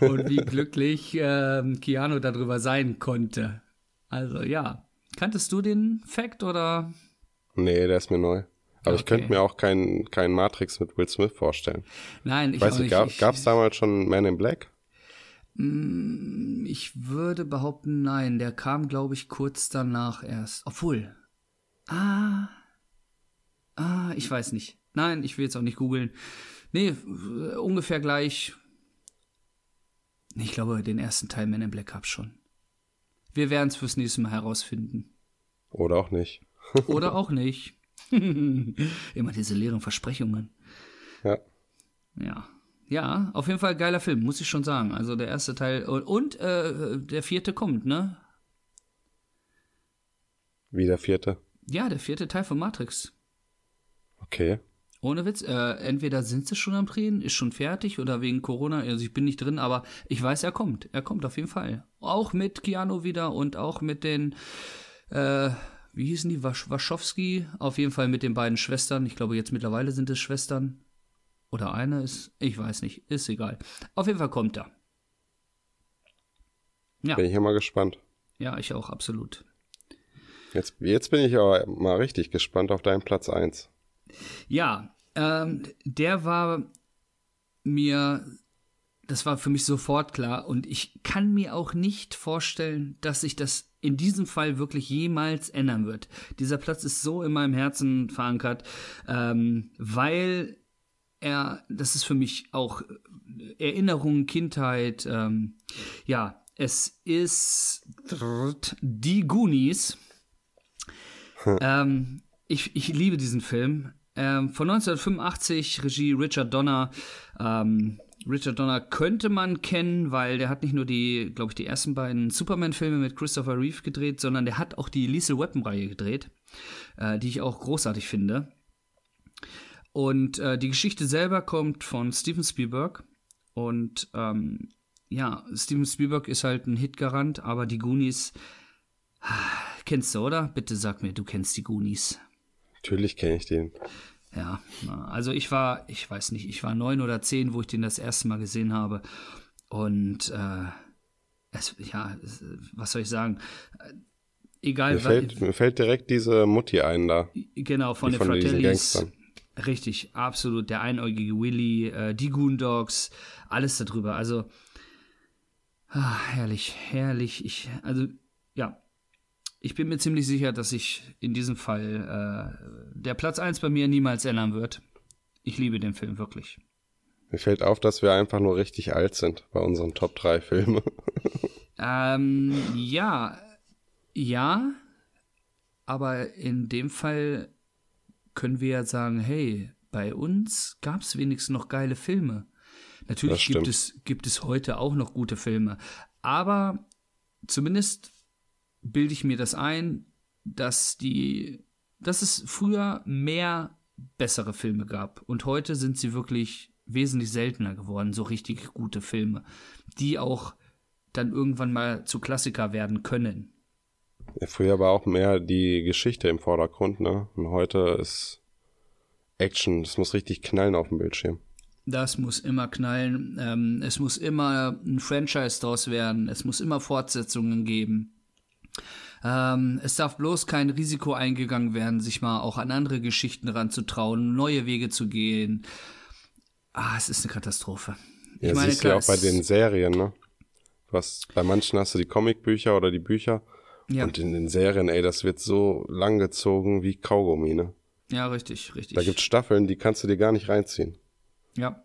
und wie [LAUGHS] glücklich äh, Keanu darüber sein konnte. Also ja, kanntest du den Fact oder? Nee, der ist mir neu. Aber okay. ich könnte mir auch keinen kein Matrix mit Will Smith vorstellen. Nein, ich weiß nicht. Gab es damals schon Man in Black? Mm, ich würde behaupten, nein. Der kam, glaube ich, kurz danach erst. Obwohl. Ah. Ah, ich weiß nicht. Nein, ich will jetzt auch nicht googeln. Nee, ungefähr gleich. Ich glaube, den ersten Teil Man in Black gab schon. Wir werden es fürs nächste Mal herausfinden. Oder auch nicht. [LAUGHS] Oder auch nicht. [LAUGHS] Immer diese leeren Versprechungen. Ja. Ja. Ja, auf jeden Fall geiler Film, muss ich schon sagen. Also der erste Teil und, und äh, der vierte kommt, ne? Wie der vierte? Ja, der vierte Teil von Matrix. Okay. Ohne Witz, äh, entweder sind sie schon am Drehen, ist schon fertig oder wegen Corona, also ich bin nicht drin, aber ich weiß, er kommt. Er kommt auf jeden Fall. Auch mit Keanu wieder und auch mit den äh, wie hießen die? Wasch Waschowski, auf jeden Fall mit den beiden Schwestern. Ich glaube, jetzt mittlerweile sind es Schwestern. Oder eine ist, ich weiß nicht, ist egal. Auf jeden Fall kommt er. Ja. Bin ich ja mal gespannt. Ja, ich auch, absolut. Jetzt, jetzt bin ich aber mal richtig gespannt auf deinen Platz 1. Ja, Ähm, der war mir, das war für mich sofort klar und ich kann mir auch nicht vorstellen, dass sich das in diesem Fall wirklich jemals ändern wird. Dieser Platz ist so in meinem Herzen verankert, ähm, weil er, das ist für mich auch Erinnerung, Kindheit, ähm, ja, es ist die Goonies. Hm. Ähm, ich, ich liebe diesen Film. Ähm, von 1985, Regie Richard Donner. Ähm, Richard Donner könnte man kennen, weil der hat nicht nur die, glaube ich, die ersten beiden Superman-Filme mit Christopher Reeve gedreht, sondern der hat auch die Lethal Weapon-Reihe gedreht, äh, die ich auch großartig finde. Und äh, die Geschichte selber kommt von Steven Spielberg. Und ähm, ja, Steven Spielberg ist halt ein Hitgarant, aber die Goonies kennst du, oder? Bitte sag mir, du kennst die Goonies. Natürlich kenne ich den. Ja, also ich war, ich weiß nicht, ich war neun oder zehn, wo ich den das erste Mal gesehen habe. Und äh, es, ja, was soll ich sagen? Egal. Mir fällt, mir fällt direkt diese Mutti ein da. Genau, von den von Fratellis. Richtig, absolut. Der einäugige Willy, äh, die Goondogs, alles darüber. Also, ah, herrlich, herrlich. Ich, also. Ich bin mir ziemlich sicher, dass sich in diesem Fall äh, der Platz 1 bei mir niemals ändern wird. Ich liebe den Film wirklich. Mir fällt auf, dass wir einfach nur richtig alt sind bei unseren Top 3 Filmen. [LAUGHS] ähm, ja. Ja. Aber in dem Fall können wir ja sagen, hey, bei uns gab es wenigstens noch geile Filme. Natürlich gibt es, gibt es heute auch noch gute Filme. Aber zumindest bilde ich mir das ein, dass die, dass es früher mehr bessere Filme gab. Und heute sind sie wirklich wesentlich seltener geworden, so richtig gute Filme, die auch dann irgendwann mal zu Klassiker werden können. Ja, früher war auch mehr die Geschichte im Vordergrund, ne? Und heute ist Action, es muss richtig knallen auf dem Bildschirm. Das muss immer knallen. Ähm, es muss immer ein Franchise draus werden. Es muss immer Fortsetzungen geben. Ähm, es darf bloß kein Risiko eingegangen werden, sich mal auch an andere Geschichten ranzutrauen, neue Wege zu gehen. Ah, es ist eine Katastrophe. Ja, ich meine, siehst klar, ja auch bei den Serien, ne? Was, bei manchen hast du die Comicbücher oder die Bücher. Ja. Und in den Serien, ey, das wird so lang gezogen wie Kaugummi, ne? Ja, richtig, richtig. Da gibt es Staffeln, die kannst du dir gar nicht reinziehen. Ja.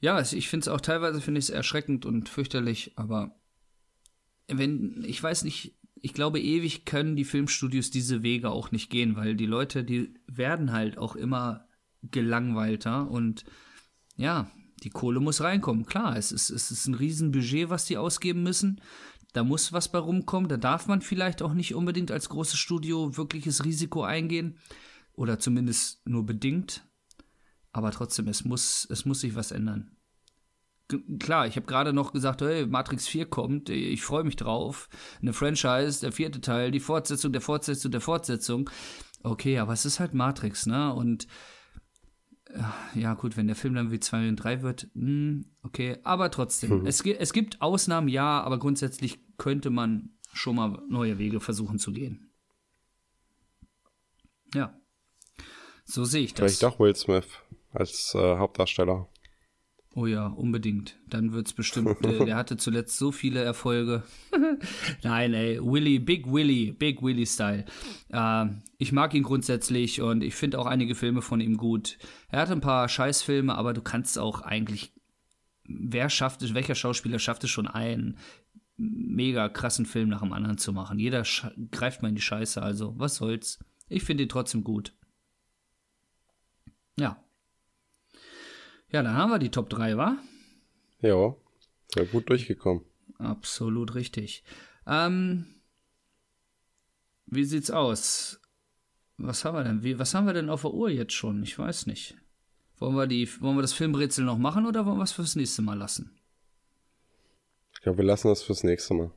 Ja, ich finde es auch teilweise finde ich es erschreckend und fürchterlich, aber wenn, ich weiß nicht, ich glaube, ewig können die Filmstudios diese Wege auch nicht gehen, weil die Leute, die werden halt auch immer gelangweilter und ja, die Kohle muss reinkommen. Klar, es ist, es ist ein Riesenbudget, was die ausgeben müssen. Da muss was bei rumkommen. Da darf man vielleicht auch nicht unbedingt als großes Studio wirkliches Risiko eingehen. Oder zumindest nur bedingt. Aber trotzdem, es muss, es muss sich was ändern. Klar, ich habe gerade noch gesagt, hey, Matrix 4 kommt, ich freue mich drauf. Eine Franchise, der vierte Teil, die Fortsetzung der Fortsetzung der Fortsetzung. Okay, aber es ist halt Matrix, ne? Und ja, gut, wenn der Film dann wie 2 und 3 wird, mh, hm, okay, aber trotzdem. Mhm. Es, es gibt Ausnahmen, ja, aber grundsätzlich könnte man schon mal neue Wege versuchen zu gehen. Ja. So sehe ich das. Vielleicht doch Will Smith als äh, Hauptdarsteller. Oh ja, unbedingt. Dann wird's bestimmt, [LAUGHS] äh, der hatte zuletzt so viele Erfolge. [LAUGHS] Nein, ey, Willy, Big Willy, Big Willy Style. Äh, ich mag ihn grundsätzlich und ich finde auch einige Filme von ihm gut. Er hat ein paar Scheißfilme, aber du kannst auch eigentlich, wer schafft es, welcher Schauspieler schafft es schon einen mega krassen Film nach dem anderen zu machen? Jeder greift mal in die Scheiße, also was soll's. Ich finde ihn trotzdem gut. Ja. Ja, dann haben wir die Top 3, wa? Ja, sehr gut durchgekommen. Absolut richtig. Ähm, wie sieht's aus? Was haben wir denn? Wie, was haben wir denn auf der Uhr jetzt schon? Ich weiß nicht. Wollen wir, die, wollen wir das Filmrätsel noch machen oder wollen wir es fürs nächste Mal lassen? Ich glaube, wir lassen das fürs nächste Mal.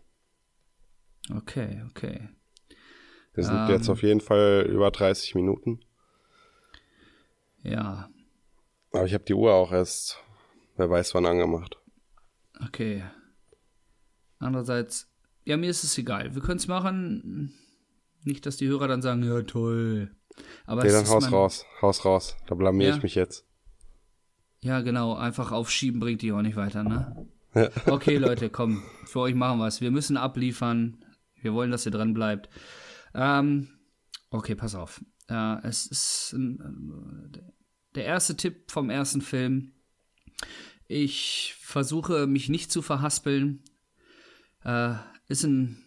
Okay, okay. Wir sind ähm, jetzt auf jeden Fall über 30 Minuten. Ja, aber ich habe die Uhr auch erst, wer weiß wann angemacht. Okay. Andererseits, ja, mir ist es egal. Wir können es machen. Nicht, dass die Hörer dann sagen, ja toll. Aber Nee, dann haus raus, haus raus. Da blamier Ja. ich mich jetzt. Ja, genau. Einfach aufschieben bringt die auch nicht weiter, ne? Ja. Okay, [LAUGHS] Leute, komm. Für euch machen wir es. Wir müssen abliefern. Wir wollen, dass ihr dran bleibt. Ähm, okay, pass auf. Äh, es ist ein, äh, der erste Tipp vom ersten Film. Ich versuche mich nicht zu verhaspeln. Äh, ist ein.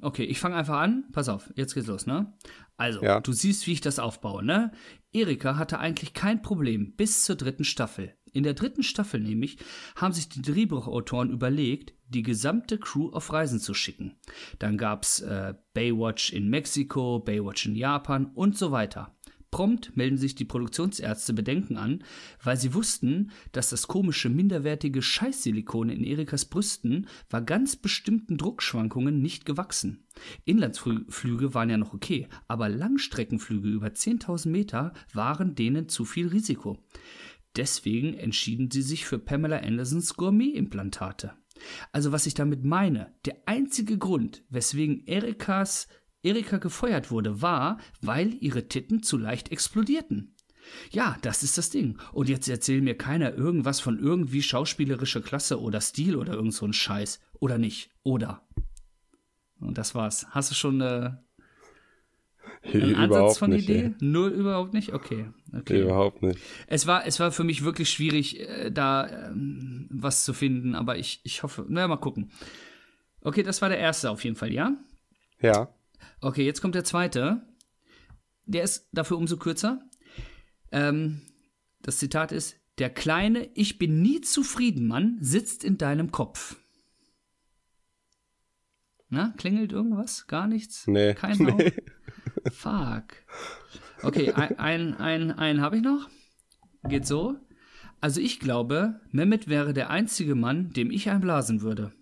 Okay, ich fange einfach an. Pass auf, jetzt geht's los, ne? Also, Ja. du siehst, wie ich das aufbaue, ne? Erika hatte eigentlich kein Problem bis zur dritten Staffel. In der dritten Staffel nämlich haben sich die Drehbuchautoren überlegt, die gesamte Crew auf Reisen zu schicken. Dann gab's äh, Baywatch in Mexiko, Baywatch in Japan und so weiter. Prompt melden sich die Produktionsärzte Bedenken an, weil sie wussten, dass das komische, minderwertige Scheißsilikon in Erikas Brüsten war ganz bestimmten Druckschwankungen nicht gewachsen. Inlandsflüge waren ja noch okay, aber Langstreckenflüge über 10.000 Meter waren denen zu viel Risiko. Deswegen entschieden sie sich für Pamela Andersons Gourmet-Implantate. Also was ich damit meine, der einzige Grund, weswegen Erikas Erika gefeuert wurde, war, weil ihre Titten zu leicht explodierten. Ja, das ist das Ding. Und jetzt erzählt mir keiner irgendwas von irgendwie schauspielerischer Klasse oder Stil oder irgend so ein Scheiß. Oder nicht. Oder. Und das war's. Hast du schon äh, einen Ansatz Überhaupt von nicht. Idee? ey. Null überhaupt nicht? Okay. okay. Überhaupt nicht. Es war, es war für mich wirklich schwierig, äh, da ähm, was zu finden, aber ich, ich hoffe, na mal gucken. Okay, das war der erste auf jeden Fall, ja? Ja. Okay, jetzt kommt der zweite. Der ist dafür umso kürzer. Ähm, das Zitat ist: Der kleine Ich bin nie zufrieden Mann sitzt in deinem Kopf. Na, klingelt irgendwas? Gar nichts? Nee. Kein Hauch? [LAUGHS] Fuck. Okay, ein, ein, ein, einen habe ich noch. Geht so. Also ich glaube, Mehmet wäre der einzige Mann, dem ich einblasen würde.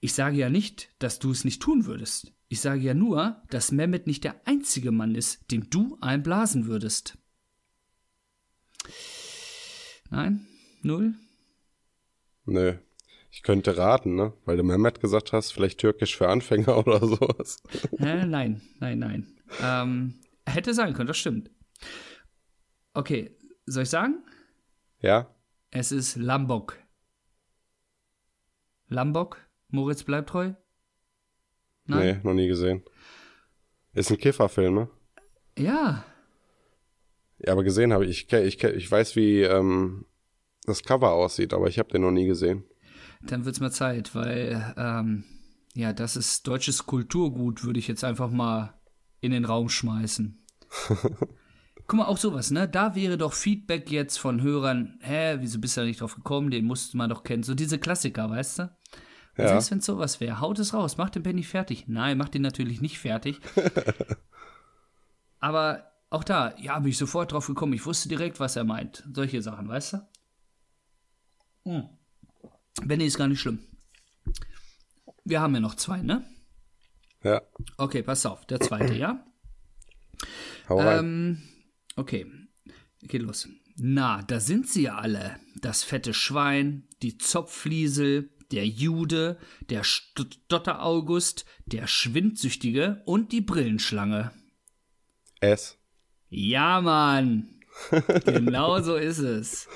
Ich sage ja nicht, dass du es nicht tun würdest. Ich sage ja nur, dass Mehmet nicht der einzige Mann ist, dem du einblasen würdest. Nein? Null? Nö. Ich könnte raten, ne? Weil du Mehmet gesagt hast, vielleicht türkisch für Anfänger [LAUGHS] oder sowas. Äh, nein, nein, nein. Ähm, hätte sein können, das stimmt. Okay, soll ich sagen? Ja? Es ist Lambok. Lambok? Moritz bleibt treu? Nee, noch nie gesehen. Ist ein Kifferfilm, ne? Ja. Ja, aber gesehen habe ich. Ich, ich, ich weiß, wie ähm, das Cover aussieht, aber ich habe den noch nie gesehen. Dann wird's mal Zeit, weil, ähm, ja, das ist deutsches Kulturgut, würde ich jetzt einfach mal in den Raum schmeißen. [LAUGHS] Guck mal, auch sowas, ne? Da wäre doch Feedback jetzt von Hörern, hä, wieso bist du da nicht drauf gekommen? Den musste man doch kennen. So diese Klassiker, weißt du? Ja. selbst wenn sowas wäre, haut es raus, macht den Penny fertig. Nein, macht den natürlich nicht fertig. [LAUGHS] Aber auch da, ja, bin ich sofort drauf gekommen. Ich wusste direkt, was er meint. Solche Sachen, weißt du? Hm. Benny ist gar nicht schlimm. Wir haben ja noch zwei, ne? Ja. Okay, pass auf, der zweite, ja? Hau. Ähm, okay, geht los. Na, da sind sie ja alle. Das fette Schwein, die Zopfliesel, der Jude, der Stotter August, der Schwindsüchtige und die Brillenschlange. S. Ja, Mann. genau so ist es.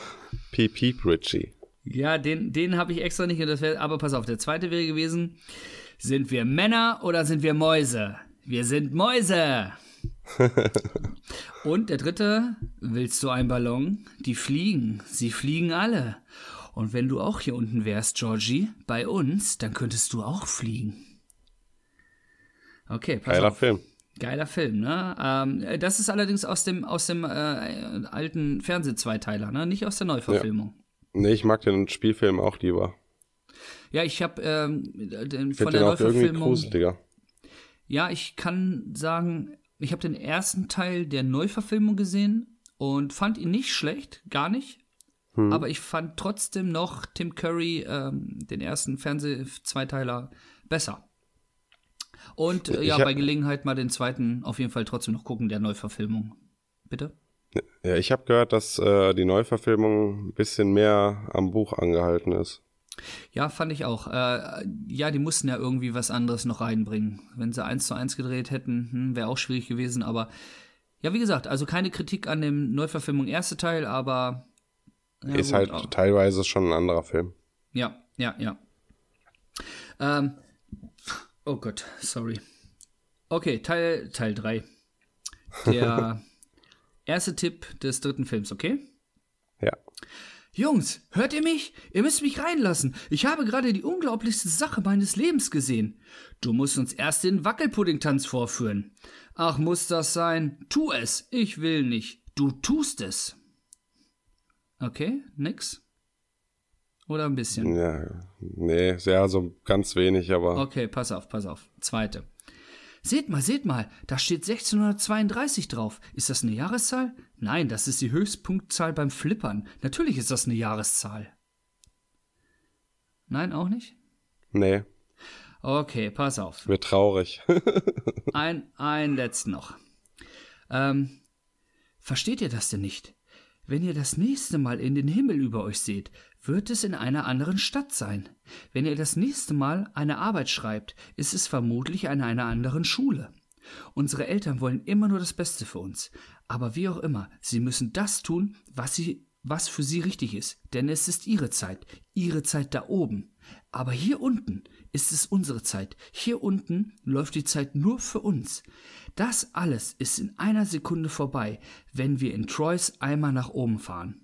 Piep, piep, Richie. Ja, den, den habe ich extra nicht. Das wär, aber pass auf, der zweite wäre gewesen: Sind wir Männer oder sind wir Mäuse? Wir sind Mäuse. [LAUGHS] Und der dritte: Willst du einen Ballon? Die fliegen. Sie fliegen alle. Und wenn du auch hier unten wärst, Georgie, bei uns, dann könntest du auch fliegen. Okay, pass Geiler auf. Film. Geiler Film, ne? Ähm, das ist allerdings aus dem, aus dem äh, alten Fernsehzweiteiler, ne? Nicht aus der Neuverfilmung. Nee, ich mag den Spielfilm auch lieber. Ja, ich habe ähm, den, Ich von der den auch Neuverfilmung. gruseliger. Ja, ich kann sagen, ich habe den ersten Teil der Neuverfilmung gesehen und fand ihn nicht schlecht, gar nicht. Hm. Aber ich fand trotzdem noch Tim Curry, ähm, den ersten Fernseh-Zweiteiler, besser. Und äh, ja, hab- bei Gelegenheit mal den zweiten auf jeden Fall trotzdem noch gucken, der Neuverfilmung. Bitte? Ja, ich habe gehört, dass äh, die Neuverfilmung ein bisschen mehr am Buch angehalten ist. Ja, fand ich auch. Äh, ja, die mussten ja irgendwie was anderes noch reinbringen. Wenn sie eins zu eins gedreht hätten, hm, wäre auch schwierig gewesen, aber Ja, wie gesagt, also keine Kritik an dem Neuverfilmung erste Teil, aber. Ja, ist gut, halt auch. teilweise schon ein anderer Film. Ja, ja, ja. Ähm, oh Gott, sorry. Okay, Teil, Teil 3. Der [LAUGHS] erste Tipp des dritten Films, okay? Ja. Jungs, hört ihr mich? Ihr müsst mich reinlassen. Ich habe gerade die unglaublichste Sache meines Lebens gesehen. Du musst uns erst den Wackelpudding-Tanz vorführen. Ach, muss das sein? Tu es. Ich will nicht. Du tust es. Okay, nix? Oder ein bisschen? Ja, nee, ja, so ganz wenig, aber Okay, pass auf, pass auf. Zweite. Seht mal, seht mal, da steht 1632 drauf. Ist das eine Jahreszahl? Nein, das ist die Höchstpunktzahl beim Flippern. Natürlich ist das eine Jahreszahl. Nein, auch nicht? nee, Okay, pass auf. wird traurig. [LAUGHS] Ein, ein letzten noch. Ähm, versteht ihr das denn nicht? Wenn ihr das nächste Mal in den Himmel über euch seht, wird es in einer anderen Stadt sein. Wenn ihr das nächste Mal eine Arbeit schreibt, ist es vermutlich an einer anderen Schule. Unsere Eltern wollen immer nur das Beste für uns. Aber wie auch immer, sie müssen das tun, was sie, was für sie richtig ist. Denn es ist ihre Zeit. Ihre Zeit da oben. Aber hier unten ist es unsere Zeit. Hier unten läuft die Zeit nur für uns. Das alles ist in einer Sekunde vorbei, wenn wir in Troys Eimer nach oben fahren.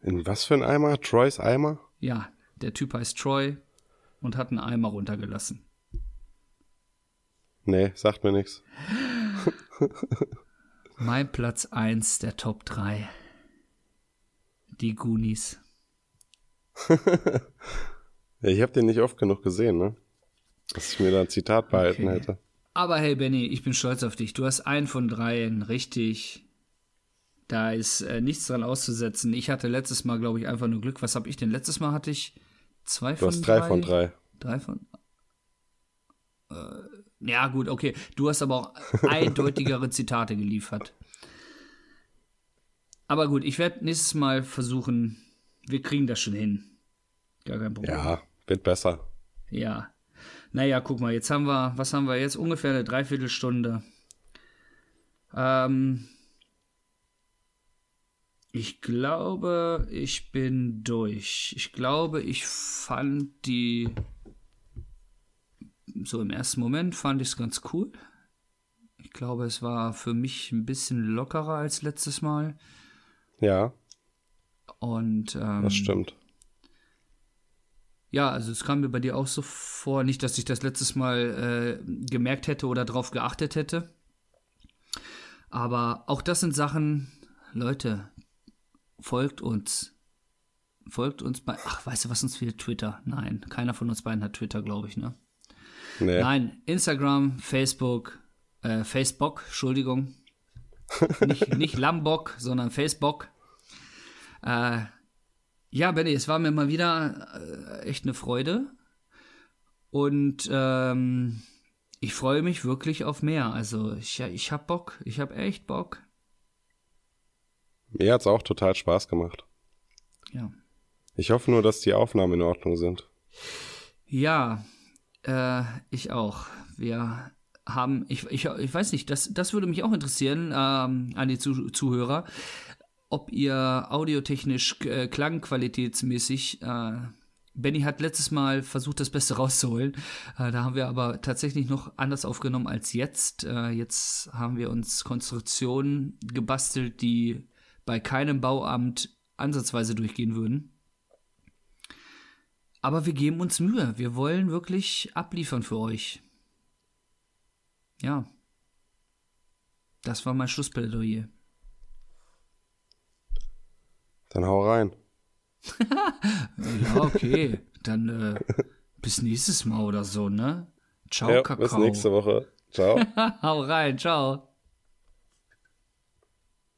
In was für ein Eimer? Troys Eimer? Ja, der Typ heißt Troy und hat einen Eimer runtergelassen. Nee, sagt mir nichts. [LAUGHS] Mein Platz 1 der Top 3. Die Goonies. [LAUGHS] Ja, ich habe den nicht oft genug gesehen, ne? Dass ich mir da ein Zitat behalten Okay. hätte. Aber hey Benny, ich bin stolz auf dich. Du hast einen von dreien richtig. Da ist äh, nichts dran auszusetzen. Ich hatte letztes Mal, glaube ich, einfach nur Glück. Was habe ich denn? Letztes Mal hatte ich zwei Du von hast drei von drei. Drei von. Äh, ja, gut, okay. Du hast aber auch [LAUGHS] eindeutigere Zitate geliefert. Aber gut, ich werde nächstes Mal versuchen, wir kriegen das schon hin. Gar kein Problem. Ja, wird besser. Ja. Naja, guck mal, jetzt haben wir, was haben wir jetzt? Ungefähr eine Dreiviertelstunde. Ähm, ich glaube, ich bin durch. Ich glaube, ich fand die. So im ersten Moment fand ich es ganz cool. Ich glaube, es war für mich ein bisschen lockerer als letztes Mal. Ja, Und ähm, das stimmt. Ja, also es kam mir bei dir auch so vor, nicht, dass ich das letztes Mal äh, gemerkt hätte oder drauf geachtet hätte. Aber auch das sind Sachen, Leute, folgt uns. Folgt uns bei. Ach, weißt du, was uns fehlt? Twitter. Nein, keiner von uns beiden hat Twitter, glaube ich, ne? Nee. Nein, Instagram, Facebook, äh, Facebook, Entschuldigung. nicht, nicht Lambok, sondern Facebook. Äh, ja, Benny, es war mir mal wieder äh, echt eine Freude. Und ähm, ich freue mich wirklich auf mehr. Also ich, ich hab Bock, ich hab echt Bock. Mir hat's auch total Spaß gemacht. Ja. Ich hoffe nur, dass die Aufnahmen in Ordnung sind. Ja, äh, ich auch. Wir haben, ich, ich, ich weiß nicht, das, das würde mich auch interessieren ähm, an die Zuh Zuhörer, ob ihr audiotechnisch, äh, klangqualitätsmäßig, äh, Benny hat letztes Mal versucht, das Beste rauszuholen. Äh, da haben wir aber tatsächlich noch anders aufgenommen als jetzt. Äh, jetzt haben wir uns Konstruktionen gebastelt, die bei keinem Bauamt ansatzweise durchgehen würden. Aber wir geben uns Mühe. Wir wollen wirklich abliefern für euch. Ja. Das war mein Schlussplädoyer. Dann hau rein. [LAUGHS] Ja, okay. Dann äh, bis nächstes Mal oder so, ne? Ciao, Ja, Kakao. bis nächste Woche. Ciao. [LAUGHS] Hau rein, ciao.